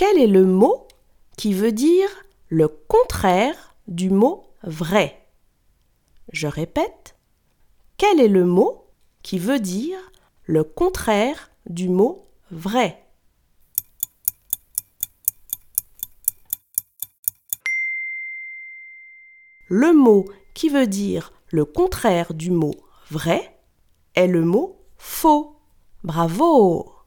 Quel est le mot qui veut dire le contraire du mot vrai? Je répète, quel est le mot qui veut dire le contraire du mot vrai? Le mot qui veut dire le contraire du mot vrai est le mot faux. Bravo!